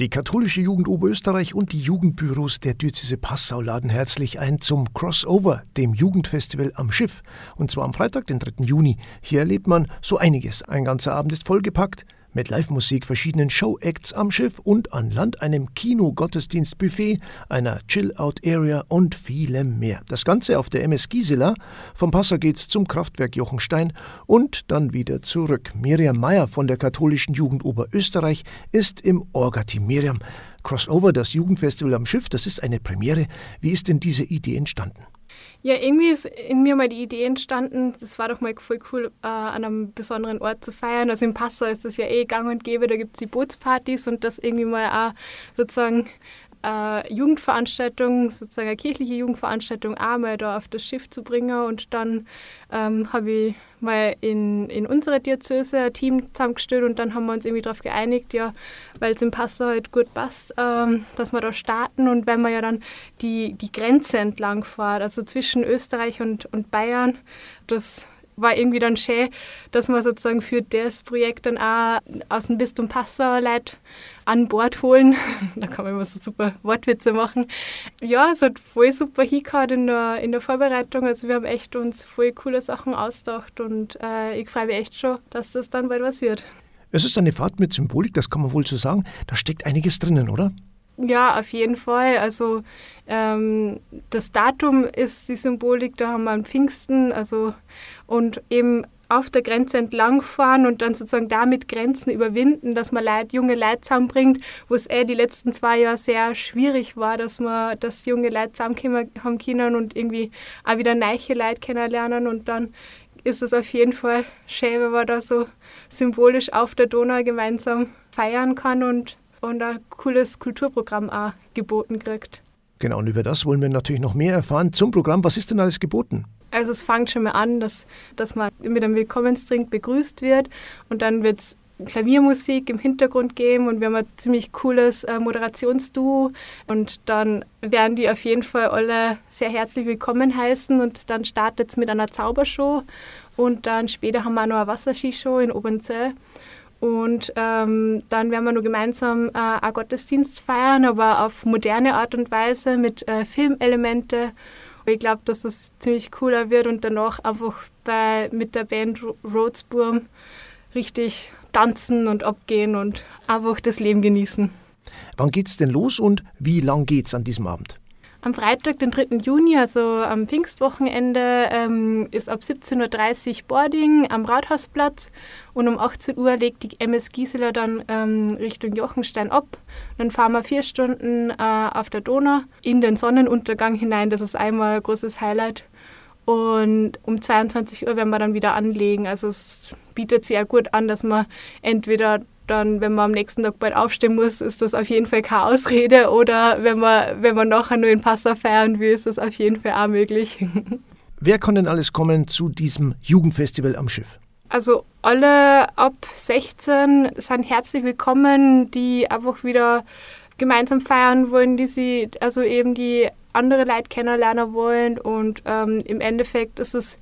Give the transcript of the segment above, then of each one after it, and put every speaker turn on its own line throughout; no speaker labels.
Die katholische Jugend Oberösterreich und die Jugendbüros der Diözese Passau laden herzlich ein zum Crossover, dem Jugendfestival am Schiff. Und zwar am Freitag, den 3. Juni. Hier erlebt man so einiges. Ein ganzer Abend ist vollgepackt mit Live-Musik, verschiedenen Show-Acts am Schiff und an Land, einem Kino-Gottesdienst-Buffet, einer Chill-Out-Area und vielem mehr. Das Ganze auf der MS Gisela. Vom Passau geht's zum Kraftwerk Jochenstein und dann wieder zurück. Miriam Meyer von der katholischen Jugend Oberösterreich ist im Orga-Team. Miriam, Crossover, das Jugendfestival am Schiff, das ist eine Premiere. Wie ist denn diese Idee entstanden?
Ja, irgendwie ist in mir mal die Idee entstanden, das war doch mal voll cool, äh, an einem besonderen Ort zu feiern. Also in Passau ist das ja eh gang und gäbe, da gibt es die Bootspartys und das irgendwie mal auch sozusagen äh, Jugendveranstaltung, sozusagen eine kirchliche Jugendveranstaltung auch mal da auf das Schiff zu bringen. Und dann ähm, habe ich mal in, in unserer Diözese ein Team zusammengestellt und dann haben wir uns irgendwie darauf geeinigt, ja, weil es im Passau halt gut passt, ähm, dass wir da starten und wenn man ja dann die, die Grenze entlang fährt, also zwischen Österreich und, und Bayern, das war irgendwie dann schön, dass man sozusagen für das Projekt dann auch aus dem Bistum Passau Leute an Bord holen. da kann man immer so super Wortwitze machen. Ja, es hat voll super hingehauen in der, in der Vorbereitung. Also wir haben echt uns voll coole Sachen ausgedacht und äh, ich freue mich echt schon, dass das dann bald was wird.
Es ist eine Fahrt mit Symbolik, das kann man wohl so sagen. Da steckt einiges drinnen, oder?
Ja, auf jeden Fall. Also ähm, das Datum ist die Symbolik, da haben wir am Pfingsten, also und eben auf der Grenze entlangfahren und dann sozusagen damit Grenzen überwinden, dass man Leute, junge Leute zusammenbringt, wo es eh die letzten zwei Jahre sehr schwierig war, dass man, dass junge Leute zusammenkommen haben können und irgendwie auch wieder neue Leute kennenlernen und dann ist es auf jeden Fall schön, wenn man da so symbolisch auf der Donau gemeinsam feiern kann und und ein cooles Kulturprogramm auch geboten kriegt.
Genau, und über das wollen wir natürlich noch mehr erfahren. Zum Programm, was ist denn alles geboten?
Also es fängt schon mal an, dass, dass man mit einem Willkommensdrink begrüßt wird und dann wird es Klaviermusik im Hintergrund geben und wir haben ein ziemlich cooles äh, Moderationsduo und dann werden die auf jeden Fall alle sehr herzlich willkommen heißen und dann startet es mit einer Zaubershow und dann später haben wir noch eine Wasserskishow in Obernzell und ähm, dann werden wir nur gemeinsam äh, einen Gottesdienst feiern, aber auf moderne Art und Weise mit äh, Filmelemente. Ich glaube, dass das ziemlich cooler wird und danach einfach bei, mit der Band Roadsburm richtig tanzen und abgehen und einfach das Leben genießen.
Wann geht's denn los und wie lang geht's an diesem Abend?
Am Freitag, den 3. Juni, also am Pfingstwochenende, ähm, ist ab 17.30 Uhr Boarding am Rathausplatz und um 18 Uhr legt die MS Gisela dann ähm, Richtung Jochenstein ab. Dann fahren wir vier Stunden äh, auf der Donau in den Sonnenuntergang hinein. Das ist einmal ein großes Highlight. Und um 22 Uhr werden wir dann wieder anlegen. Also es bietet sich ja gut an, dass man entweder dann, wenn man am nächsten Tag bald aufstehen muss, ist das auf jeden Fall keine Ausrede. Oder wenn man, wenn man nachher nur in Passau feiern will, ist das auf jeden Fall auch möglich.
Wer kann denn alles kommen zu diesem Jugendfestival am Schiff?
Also alle ab 16 sind herzlich willkommen, die einfach wieder gemeinsam feiern wollen, die sie, also eben die andere Leute kennenlernen wollen. Und ähm, im Endeffekt ist es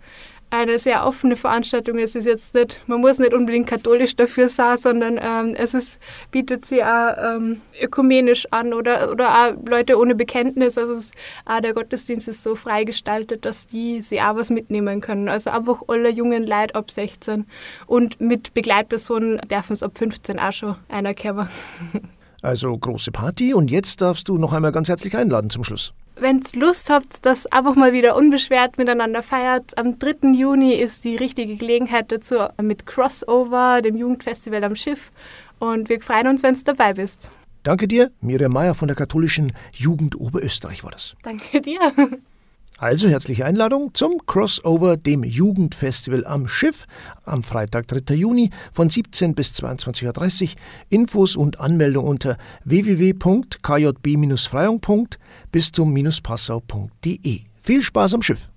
eine sehr offene Veranstaltung. Es ist jetzt nicht, man muss nicht unbedingt katholisch dafür sein, sondern ähm, es ist, bietet sie auch ähm, ökumenisch an oder, oder auch Leute ohne Bekenntnis. Also es, auch der Gottesdienst ist so frei gestaltet, dass die sie auch was mitnehmen können. Also einfach alle jungen Leute ab 16 und mit Begleitpersonen dürfen es ab 15 auch schon einer kommen.
Also große Party und jetzt darfst du noch einmal ganz herzlich einladen zum Schluss.
Wenn ihr Lust habt, dass einfach mal wieder unbeschwert miteinander feiert, am 3. Juni ist die richtige Gelegenheit dazu mit Crossover, dem Jugendfestival am Schiff. Und wir freuen uns, wenn du dabei bist.
Danke dir, Miriam Meyer von der katholischen Jugend Oberösterreich war das.
Danke dir.
Also herzliche Einladung zum Crossover, dem Jugendfestival am Schiff am Freitag, 3. Juni von 17 bis 22.30 Uhr. Infos und Anmeldung unter www.kjb-freyung.bistum-passau.de. Viel Spaß am Schiff!